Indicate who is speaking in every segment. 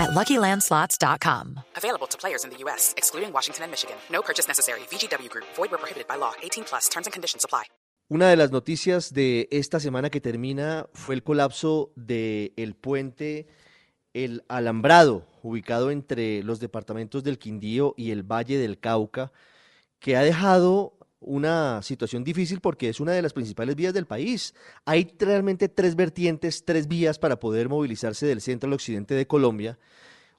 Speaker 1: at LuckyLandSlots.com.
Speaker 2: Available to players in the U.S., excluding Washington and Michigan. No purchase necessary. VGW Group. Void where prohibited by law. 18 plus. Terms and conditions apply.
Speaker 3: Una de las noticias de esta semana que termina fue el colapso del el puente El Alambrado, ubicado entre los departamentos del Quindío y el Valle del Cauca, que ha dejado una situación difícil porque es una de las principales vías del país. Hay realmente tres vertientes, tres vías para poder movilizarse del centro al occidente de Colombia.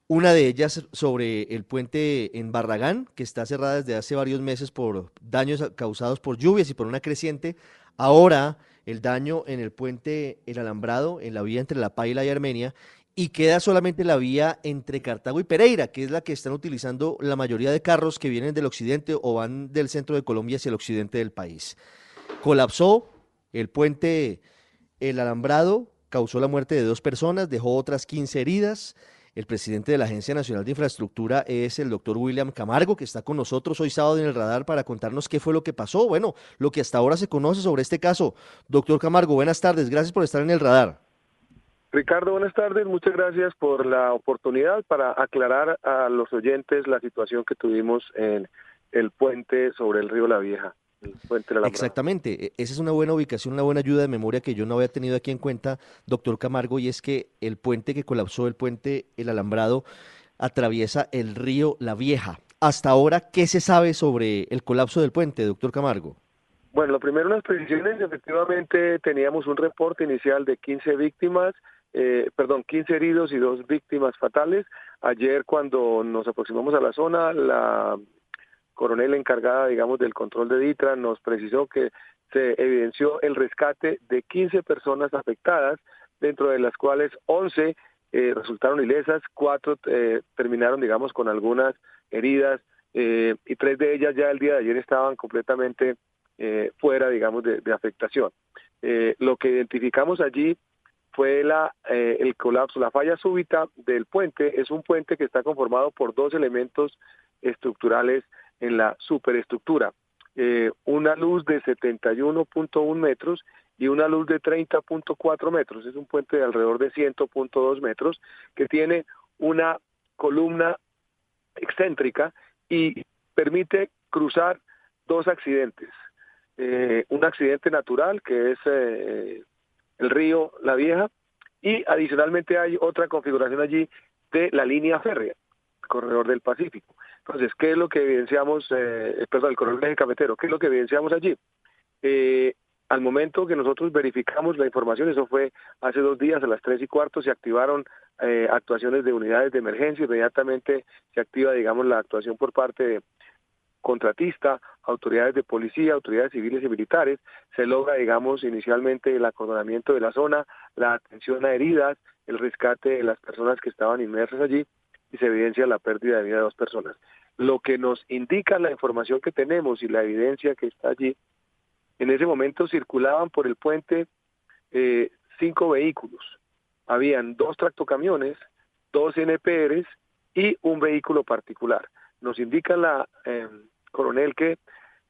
Speaker 3: Una de ellas sobre el puente en Barragán, que está cerrada desde hace varios meses por daños causados por lluvias y por una creciente. Ahora el daño en el puente El Alambrado, en la vía entre La Paila y Armenia, y queda solamente la vía entre Cartago y Pereira, que es la que están utilizando la mayoría de carros que vienen del occidente o van del centro de Colombia hacia el occidente del país. Colapsó el puente El Alambrado, causó la muerte de dos personas, dejó otras 15 heridas. El presidente de la Agencia Nacional de Infraestructura es el doctor William Camargo, que está con nosotros hoy sábado en el radar para contarnos qué fue lo que pasó. Bueno, lo que hasta ahora se conoce sobre este caso. Doctor Camargo, buenas tardes. Gracias por estar en el radar.
Speaker 4: Ricardo, buenas tardes. Muchas gracias por la oportunidad para aclarar a los oyentes la situación que tuvimos en el puente sobre el río La Vieja.
Speaker 3: Exactamente, e, esa es una buena ubicación, una buena ayuda de memoria que yo no había tenido aquí en cuenta, doctor Camargo, y es que el puente que colapsó, el puente El Alambrado, atraviesa el río La Vieja. Hasta ahora, ¿qué se sabe sobre el colapso del puente, doctor Camargo?
Speaker 4: Bueno, lo primero, unas precisiones, efectivamente teníamos un reporte inicial de 15 víctimas, eh, perdón, 15 heridos y dos víctimas fatales. Ayer cuando nos aproximamos a la zona, la coronel encargada, digamos, del control de DITRA nos precisó que se evidenció el rescate de 15 personas afectadas, dentro de las cuales 11 eh, resultaron ilesas, cuatro eh, terminaron, digamos, con algunas heridas eh, y tres de ellas ya el día de ayer estaban completamente fuera, digamos, de afectación. lo que identificamos allí fue la, el colapso, la falla súbita del puente. Es un puente que está conformado por dos elementos estructurales en la superestructura. Eh, una luz de 71.1 metros y una luz de 30.4 metros. Es un puente de alrededor de 100.2 metros que tiene una columna excéntrica y permite cruzar dos accidentes. Eh, un accidente natural que es eh, el río La Vieja y adicionalmente hay otra configuración allí de la línea férrea, corredor del Pacífico. Entonces, ¿qué es lo que evidenciamos, eh, perdón, el coronel cafetero, qué es lo que evidenciamos allí? Eh, al momento que nosotros verificamos la información, eso fue hace dos días a las tres y cuarto, se activaron eh, actuaciones de unidades de emergencia, inmediatamente se activa, digamos, la actuación por parte de contratista, autoridades de policía, autoridades civiles y militares, se logra, digamos, inicialmente el acordonamiento de la zona, la atención a heridas, el rescate de las personas que estaban inmersas allí y se evidencia la pérdida de vida de dos personas. Lo que nos indica la información que tenemos y la evidencia que está allí, en ese momento circulaban por el puente eh, cinco vehículos. Habían dos tractocamiones, dos NPRs y un vehículo particular. Nos indica la eh, coronel que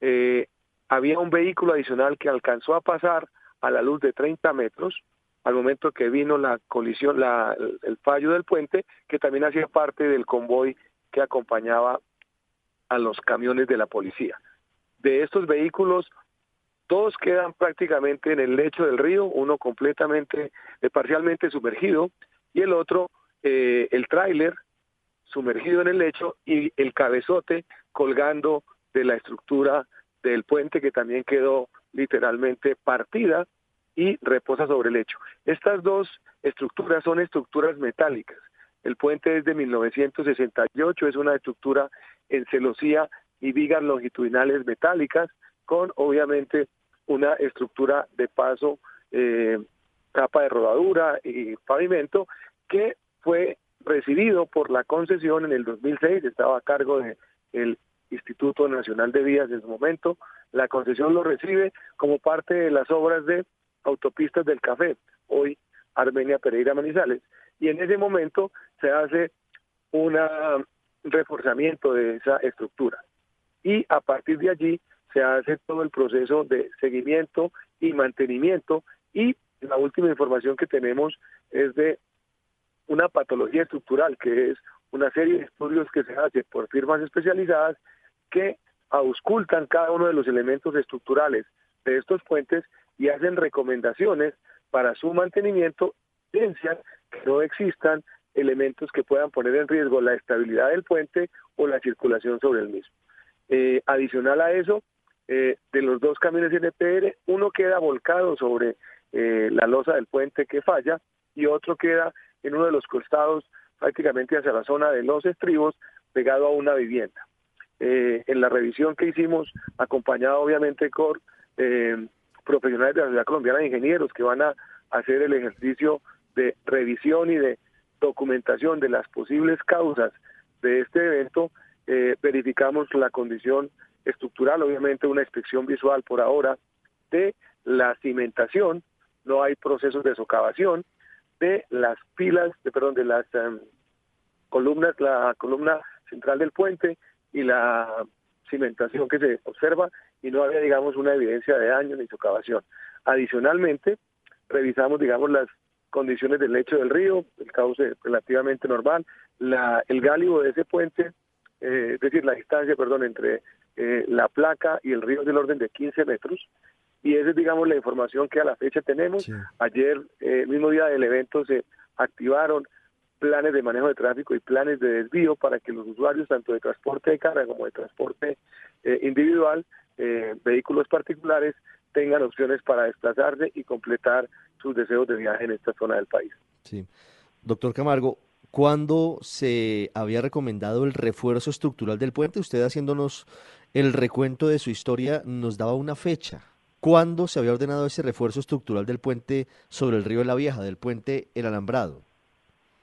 Speaker 4: eh, había un vehículo adicional que alcanzó a pasar a la luz de 30 metros, al momento que vino la colisión, la, el fallo del puente, que también hacía parte del convoy que acompañaba a los camiones de la policía. De estos vehículos, todos quedan prácticamente en el lecho del río, uno completamente, eh, parcialmente sumergido, y el otro, eh, el tráiler, sumergido en el lecho, y el cabezote colgando de la estructura del puente que también quedó literalmente partida y reposa sobre el lecho. Estas dos estructuras son estructuras metálicas. El puente es de 1968, es una estructura en celosía y vigas longitudinales metálicas, con obviamente una estructura de paso, eh, capa de rodadura y pavimento, que fue recibido por la concesión en el 2006, estaba a cargo del Instituto Nacional de Vías en su momento, La concesión lo recibe como parte de las obras de autopistas del café, hoy Armenia Pereira Manizales, y en ese momento se hace un reforzamiento de esa estructura. Y a partir de allí se hace todo el proceso de seguimiento y mantenimiento. Y la última información que tenemos es de una patología estructural, que es una serie de estudios que se hacen por firmas especializadas que auscultan cada uno de los elementos estructurales de estos puentes y hacen recomendaciones para su mantenimiento, evidencian que no existan elementos que puedan poner en riesgo la estabilidad del puente o la circulación sobre el mismo. Eh, adicional a eso, eh, de los dos camiones NPR, uno queda volcado sobre eh, la losa del puente que falla y otro queda en uno de los costados prácticamente hacia la zona de los estribos pegado a una vivienda. Eh, en la revisión que hicimos, acompañado obviamente por eh, profesionales de la Sociedad Colombiana de Ingenieros que van a hacer el ejercicio de revisión y de documentación de las posibles causas de este evento, eh, verificamos la condición estructural, obviamente una inspección visual por ahora de la cimentación, no hay procesos de socavación, de las pilas, de, perdón, de las em, columnas, la columna central del puente y la cimentación que se observa y no había, digamos, una evidencia de daño ni socavación. Adicionalmente, revisamos, digamos, las condiciones del lecho del río, el cauce relativamente normal, la, el gálibo de ese puente, eh, es decir, la distancia, perdón, entre eh, la placa y el río es del orden de 15 metros, y esa es, digamos, la información que a la fecha tenemos. Ayer, eh, mismo día del evento, se activaron planes de manejo de tráfico y planes de desvío para que los usuarios, tanto de transporte de carga como de transporte eh, individual, eh, vehículos particulares, tengan opciones para desplazarse y completar sus deseos de viaje en esta zona del país.
Speaker 3: Sí. Doctor Camargo, ¿cuándo se había recomendado el refuerzo estructural del puente? Usted haciéndonos el recuento de su historia nos daba una fecha. ¿Cuándo se había ordenado ese refuerzo estructural del puente sobre el río de la Vieja, del puente El Alambrado?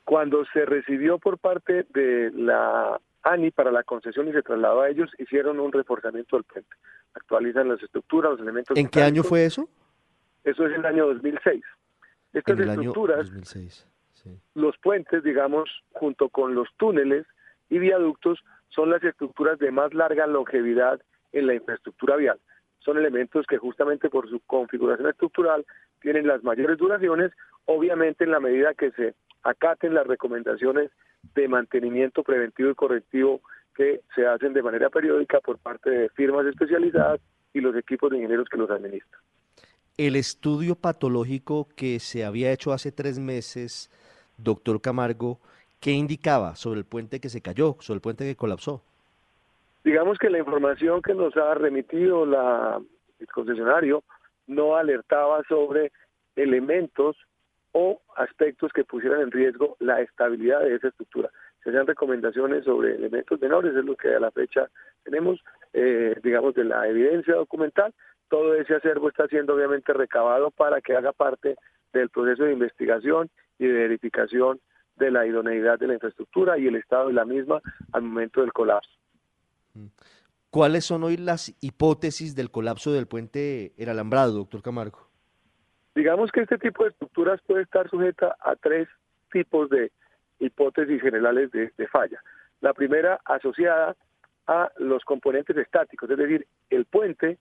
Speaker 4: Cuando se recibió por parte de la ANI para la concesión y se trasladó a ellos, hicieron un reforzamiento del puente. Actualizan las estructuras, los elementos.
Speaker 3: ¿En qué año fue eso?
Speaker 4: Eso es el año 2006. Estas
Speaker 3: en el
Speaker 4: estructuras,
Speaker 3: año 2006. Sí.
Speaker 4: los puentes, digamos, junto con los túneles y viaductos, son las estructuras de más larga longevidad en la infraestructura vial son elementos que justamente por su configuración estructural tienen las mayores duraciones, obviamente en la medida que se acaten las recomendaciones de mantenimiento preventivo y correctivo que se hacen de manera periódica por parte de firmas especializadas y los equipos de ingenieros que los administran.
Speaker 3: El estudio patológico que se había hecho hace tres meses, doctor Camargo, ¿qué indicaba sobre el puente que se cayó, sobre el puente que colapsó?
Speaker 4: Digamos que la información que nos ha remitido la, el concesionario no alertaba sobre elementos o aspectos que pusieran en riesgo la estabilidad de esa estructura. Se hacían recomendaciones sobre elementos menores, es lo que a la fecha tenemos, eh, digamos, de la evidencia documental. Todo ese acervo está siendo obviamente recabado para que haga parte del proceso de investigación y de verificación de la idoneidad de la infraestructura y el estado de la misma al momento del colapso.
Speaker 3: ¿Cuáles son hoy las hipótesis del colapso del puente El Alambrado, doctor Camargo?
Speaker 4: Digamos que este tipo de estructuras puede estar sujeta a tres tipos de hipótesis generales de, de falla. La primera asociada a los componentes estáticos, es decir, el puente,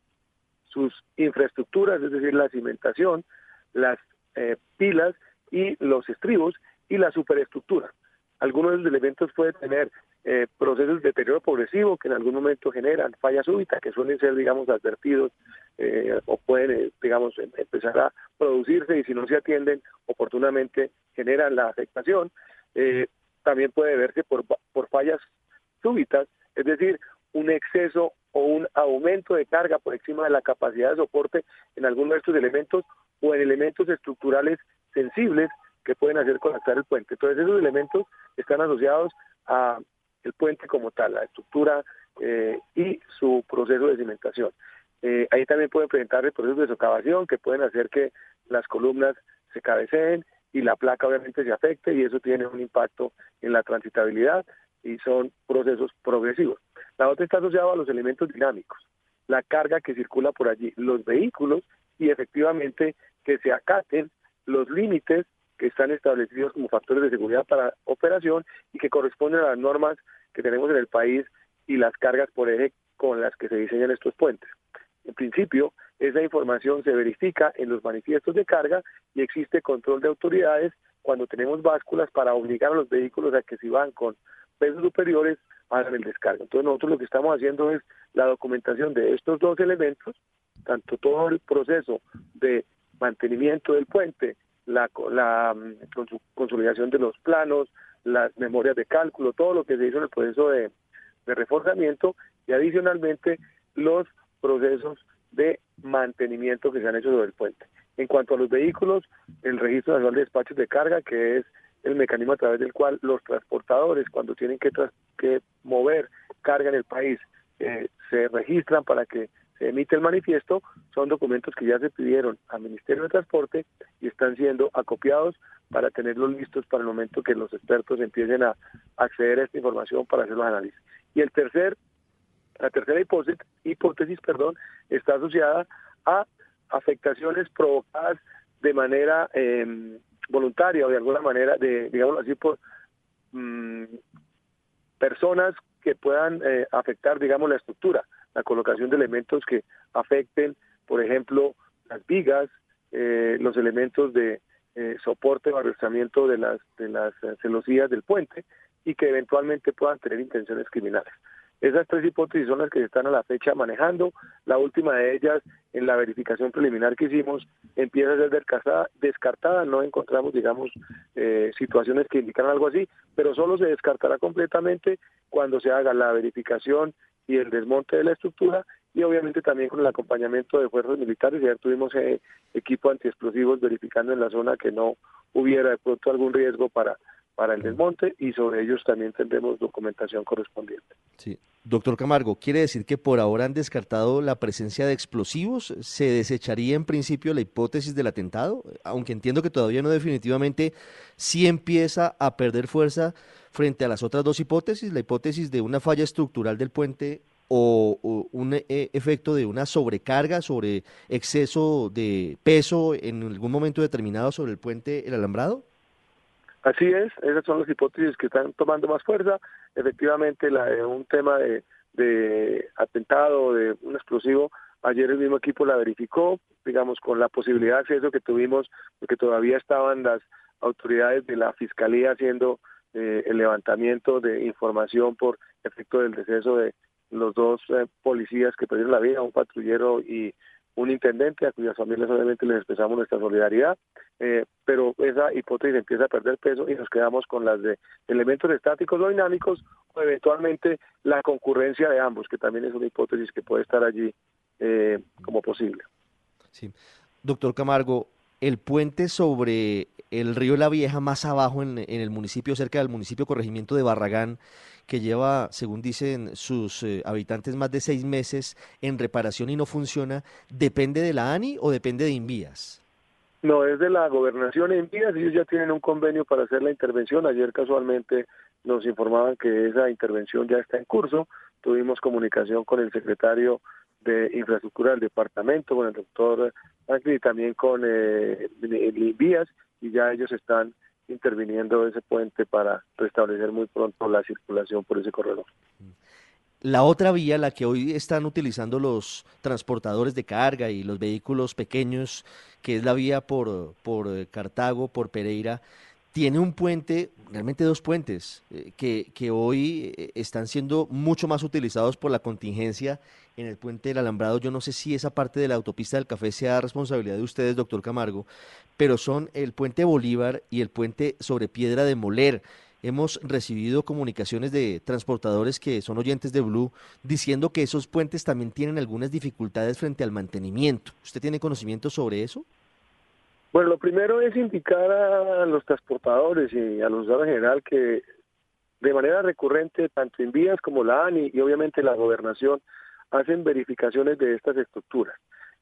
Speaker 4: sus infraestructuras, es decir, la cimentación, las eh, pilas y los estribos y la superestructura. Algunos de los elementos pueden tener eh, procesos de deterioro progresivo que en algún momento generan fallas súbitas que suelen ser, digamos, advertidos eh, o pueden, eh, digamos, em, empezar a producirse y si no se atienden oportunamente generan la afectación. también puede verse por, por fallas súbitas, es decir, un exceso o un aumento de carga por encima de la capacidad de soporte en algunos de estos elementos o en elementos estructurales sensibles que pueden hacer colapsar el puente. Entonces esos elementos están asociados a el puente como tal, la estructura eh, y su proceso de cimentación. Eh, ahí también pueden presentar el proceso de socavación que pueden hacer que las columnas se cabeceen y la placa obviamente se afecte y eso tiene un impacto en la transitabilidad y son procesos progresivos. La otra está asociada a los elementos dinámicos. la carga que circula por allí, los vehículos y efectivamente que se acaten los límites que están establecidos como factores de seguridad para operación y que corresponden a las normas que tenemos en el país y las cargas por eje con las que se diseñan estos puentes. En principio, esa información se verifica en los manifiestos de carga y existe control de autoridades cuando tenemos básculas para obligar a los vehículos a que si van con pesos superiores hagan el descargo. Entonces nosotros lo que estamos haciendo es la documentación de estos dos elementos, tanto todo el proceso de mantenimiento del puente, la, la mm, consolidación de los planos, las memorias de cálculo, todo lo que se hizo en el proceso de, reforzamiento y adicionalmente los procesos de mantenimiento que se han hecho sobre el puente. En cuanto a los vehículos, el Registro Nacional de Despachos de Carga, que es el mecanismo a través del cual los transportadores, cuando tienen que, que mover carga en el país, eh, se registran para que se emite el manifiesto, son documentos que ya se pidieron al Ministerio de Transporte y están siendo acopiados para tenerlos listos para el momento que los expertos empiecen a acceder a esta información para hacer los análisis. Y el tercer, la tercera hipótesis, perdón, está asociada a afectaciones provocadas de manera eh, voluntaria o de alguna manera, de digamos así, por mm, personas que puedan eh, afectar, digamos, la estructura, la colocación de elementos que afecten, por ejemplo, las vigas, eh, los elementos de eh, soporte o arrastramiento de las de las celosías del puente y que eventualmente puedan tener intenciones criminales. Esas tres hipótesis son las que se están a la fecha manejando. La última de ellas, en la verificación preliminar que hicimos, empieza a ser descartada. No encontramos, digamos, eh, situaciones que indican algo así, pero solo se descartará completamente cuando se haga la verificación y el desmonte de la estructura y obviamente también con el acompañamiento de fuerzas militares. Ayer tuvimos eh, equipo antiexplosivos verificando en la zona que no hubiera de pronto algún riesgo para para el desmonte y sobre ellos también tendremos documentación correspondiente.
Speaker 3: Sí. Doctor Camargo, ¿quiere decir que por ahora han descartado la presencia de explosivos? ¿Se desecharía en principio la hipótesis del atentado? Aunque entiendo que todavía no definitivamente sí empieza a perder fuerza frente a las otras dos hipótesis, la hipótesis de una falla estructural del puente o, un eh, efecto de una sobrecarga sobre exceso de peso en algún momento determinado sobre el puente, el alambrado?
Speaker 4: Así es, esas son las hipótesis que están tomando más fuerza. Efectivamente, la de un tema de, de atentado, de un explosivo, ayer el mismo equipo la verificó, digamos, con la posibilidad de acceso que tuvimos, porque todavía estaban las autoridades de la Fiscalía haciendo eh, el levantamiento de información por efecto del deceso de los dos eh, policías que perdieron la vida, un patrullero y un intendente a cuyas familias obviamente les expresamos nuestra solidaridad, eh, pero esa hipótesis empieza a perder peso y nos quedamos con las de elementos estáticos o dinámicos o eventualmente la concurrencia de ambos, que también es una hipótesis que puede estar allí eh, como posible.
Speaker 3: Sí. Doctor Camargo, el puente sobre el río La Vieja, más abajo en, en el municipio, cerca del municipio corregimiento de Barragán, que lleva, según dicen sus eh, habitantes, más de seis meses en reparación y no funciona, ¿depende de la ANI o depende de Invías?
Speaker 4: No, es de la gobernación de Invías, ellos ya tienen un convenio para hacer la intervención. Ayer casualmente nos informaban que esa intervención ya está en curso. Tuvimos comunicación con el secretario de infraestructura del departamento, con el doctor y también con eh, Invías y ya ellos están interviniendo ese puente para restablecer muy pronto la circulación por ese corredor.
Speaker 3: La otra vía, la que hoy están utilizando los transportadores de carga y los vehículos pequeños, que es la vía por, por eh, Cartago, por Pereira, tiene un puente, realmente dos puentes, eh, que, que, hoy eh, están siendo mucho más utilizados por la contingencia en el puente del Alambrado. Yo no sé si esa parte de la autopista del café sea responsabilidad de ustedes, doctor Camargo, pero son el puente Bolívar y el puente sobre Piedra de Moler. Hemos recibido comunicaciones de transportadores que son oyentes de Blue diciendo que esos puentes también tienen algunas dificultades frente al mantenimiento. ¿Usted tiene conocimiento sobre eso?
Speaker 4: Bueno, lo primero es indicar a los transportadores y a los usuarios en general que de manera recurrente, tanto en vías como la ANI y obviamente la gobernación, hacen verificaciones de estas estructuras.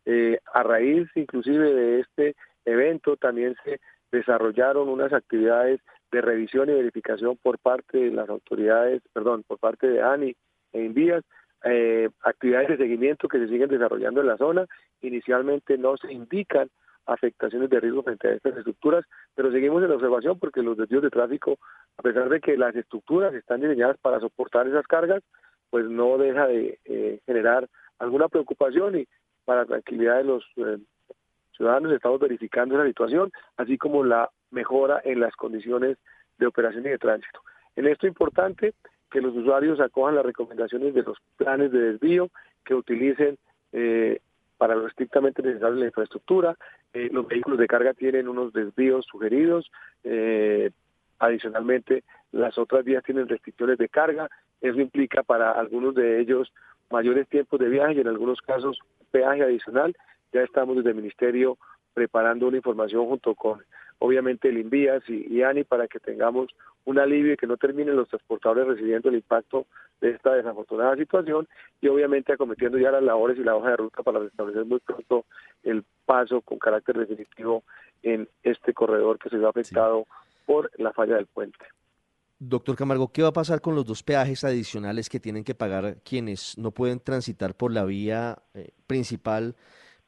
Speaker 4: Eh, a raíz inclusive de este evento también se desarrollaron unas actividades de revisión y verificación por parte de las autoridades, perdón, por parte de ANI e Envías, eh, actividades de seguimiento que se siguen desarrollando en la zona. Inicialmente no se indican afectaciones de riesgo frente a estas estructuras, pero seguimos en la observación porque los desvíos de tráfico, a pesar de que las estructuras están diseñadas para soportar esas cargas, pues no deja de eh, generar alguna preocupación y para tranquilidad de los eh, ciudadanos estamos verificando la situación, así como la mejora en las condiciones de operación y de tránsito. En esto es importante que los usuarios acojan las recomendaciones de los planes de desvío, que utilicen eh, para lo estrictamente necesario la infraestructura. Eh, los vehículos de carga tienen unos desvíos sugeridos. Eh, adicionalmente, las otras vías tienen restricciones de carga. Eso implica para algunos de ellos mayores tiempos de viaje y en algunos casos peaje adicional. Ya estamos desde el Ministerio preparando una información junto con, obviamente, el Invías y, y ANI para que tengamos un alivio y que no terminen los transportadores recibiendo el impacto de esta desafortunada situación y obviamente acometiendo ya las labores y la hoja de ruta para restablecer muy pronto el paso con carácter definitivo en este corredor que se ve afectado por la falla del puente.
Speaker 3: Doctor Camargo, ¿qué va a pasar con los dos peajes adicionales que tienen que pagar quienes no pueden transitar por la vía eh, principal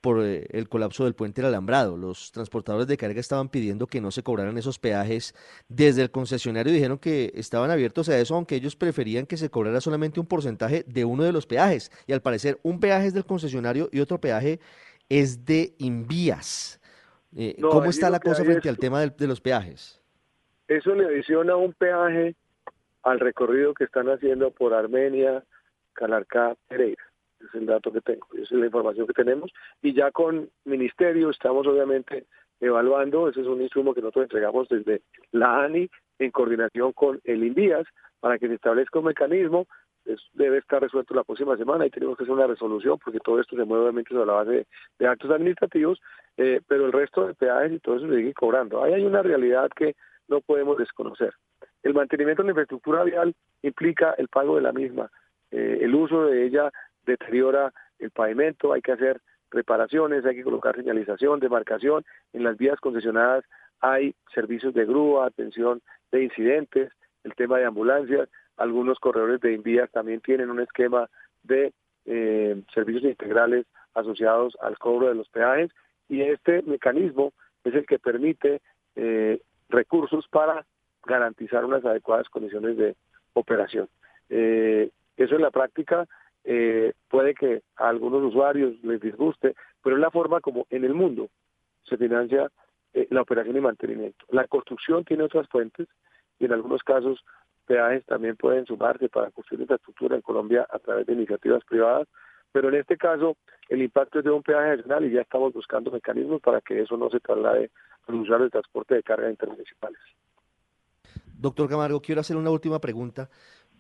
Speaker 3: por eh, el colapso del puente del alambrado. Los transportadores de carga estaban pidiendo que no se cobraran esos peajes desde el concesionario. Dijeron que estaban abiertos a eso, aunque ellos preferían que se cobrara solamente un porcentaje de uno de los peajes. Y al parecer, un peaje es del concesionario y otro peaje es de Invías. Eh, ¿Cómo está la cosa frente al tema de, de los peajes?
Speaker 4: Eso le adiciona un peaje al recorrido que están haciendo por Armenia, Calarcá, Pereira. Es el dato que tengo, esa es la información que tenemos, y ya con ministerio estamos obviamente evaluando, ese es un insumo que nosotros entregamos desde la ANI en coordinación con el INVIAS para que se establezca un mecanismo, debe estar resuelto la próxima semana y tenemos que hacer una resolución porque todo esto se mueve obviamente sobre la base de, actos administrativos, eh, pero el resto de peajes y todo eso se sigue cobrando. Ahí hay una realidad que no podemos desconocer. El mantenimiento de la infraestructura vial implica el pago de la misma, eh, el uso de ella deteriora el pavimento, hay que hacer reparaciones, hay que colocar señalización, demarcación. En las vías concesionadas hay servicios de grúa, atención de incidentes, el tema de ambulancias. Algunos corredores de vías también tienen un esquema de eh, servicios integrales asociados al cobro de los peajes y este mecanismo es el que permite eh, recursos para garantizar unas adecuadas condiciones de operación. Eh, eso en la práctica eh, puede que a algunos usuarios les disguste, pero es la forma como en el mundo se financia eh, la operación y mantenimiento. La construcción tiene otras fuentes y en algunos casos peajes también pueden sumarse para construir infraestructura en Colombia a través de iniciativas privadas, pero en este caso el impacto es de un peaje adicional y ya estamos buscando mecanismos para que eso no se traslade a los usuarios de transporte de carga intermunicipales.
Speaker 3: Doctor Camargo, quiero hacer una última pregunta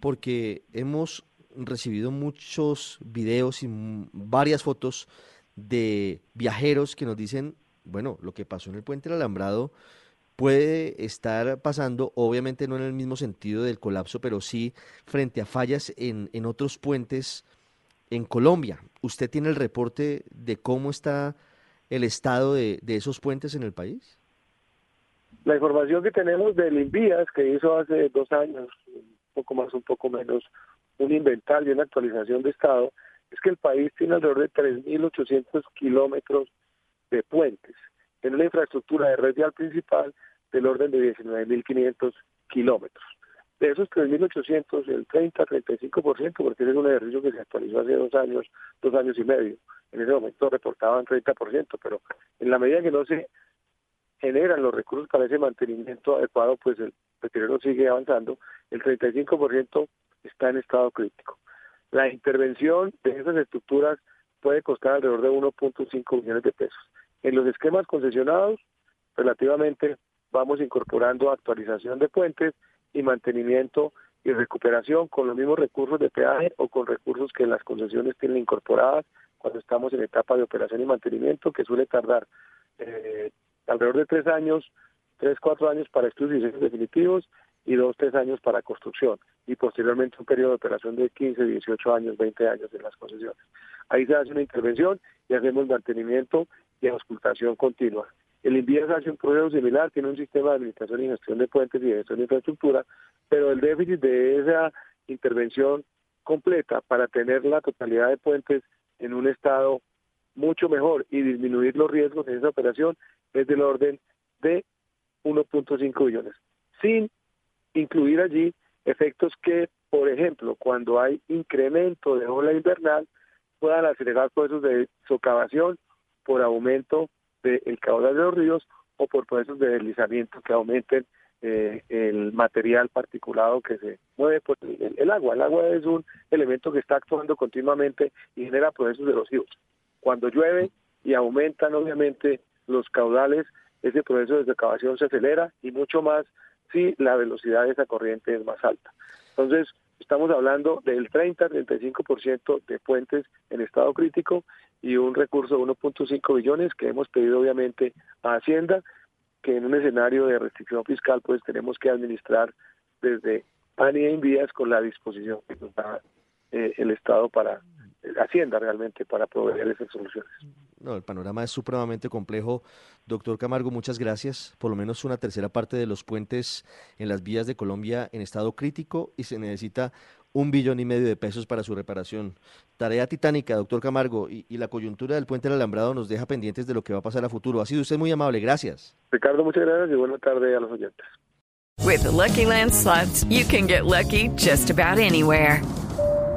Speaker 3: porque hemos recibido muchos videos y varias fotos de viajeros que nos dicen, bueno, lo que pasó en el puente del alambrado puede estar pasando, obviamente no en el mismo sentido del colapso, pero sí frente a fallas en, en otros puentes en Colombia. ¿Usted tiene el reporte de cómo está el estado de, esos puentes en el país?
Speaker 4: La información que tenemos del Invías, que hizo hace dos años, un poco más, un poco menos, un inventario, una actualización de estado, es que el país tiene alrededor de 3.800 kilómetros de puentes, en una infraestructura de red vial principal del orden de 19.500 kilómetros. De esos 3.800, el 30-35%, porque ese es un ejercicio que se actualizó hace dos años, dos años y medio. En ese momento reportaban 30%, pero en la medida que no se generan los recursos para ese mantenimiento adecuado, pues el deterioro sigue avanzando. El 35% está en estado crítico. La intervención de esas estructuras puede costar alrededor de 1.5 millones de pesos. En los esquemas concesionados, relativamente vamos incorporando actualización de puentes y mantenimiento y recuperación con los mismos recursos de peaje o con recursos que las concesiones tienen incorporadas cuando estamos en etapa de operación y mantenimiento, que suele tardar eh, alrededor de tres años, tres, cuatro años para estudios y diseños definitivos y dos, tres años para construcción y posteriormente un periodo de operación de 15, 18 años, 20 años en las concesiones. Ahí se hace una intervención y hacemos mantenimiento y auscultación continua. El INVIAS hace un proceso similar, tiene un sistema de administración y gestión de puentes y de gestión de infraestructura, pero el déficit de esa intervención completa para tener la totalidad de puentes en un estado mucho mejor y disminuir los riesgos en esa operación es del orden de 1.5 billones, sin incluir allí efectos que, por ejemplo, cuando hay incremento de ola invernal, puedan acelerar procesos de socavación por aumento del caudal de los ríos o por procesos de deslizamiento que aumenten eh, el material particulado que se mueve por el, agua. El agua es un elemento que está actuando continuamente y genera procesos erosivos. Cuando llueve y aumentan obviamente los caudales, ese proceso de excavación se acelera y mucho más si la velocidad de esa corriente es más alta. Entonces, estamos hablando del 30-35% de puentes en estado crítico y un recurso de 1.5 billones que hemos pedido obviamente a Hacienda que en un escenario de restricción fiscal pues tenemos que administrar desde pan y en vías con la disposición que nos da eh, el Estado para eh, Hacienda realmente para proveer esas soluciones.
Speaker 3: No, el panorama es supremamente complejo. Doctor Camargo, muchas gracias. Por lo menos una tercera parte de los puentes en las vías de Colombia en estado crítico y se necesita un billón y medio de pesos para su reparación. Tarea titánica, doctor Camargo, y, la coyuntura del puente del alambrado nos deja pendientes de lo que va a pasar a futuro. Ha sido usted muy amable, gracias.
Speaker 4: Ricardo, muchas gracias y buena tarde a los oyentes.
Speaker 5: With the Lucky Land slots, you can get lucky just about anywhere.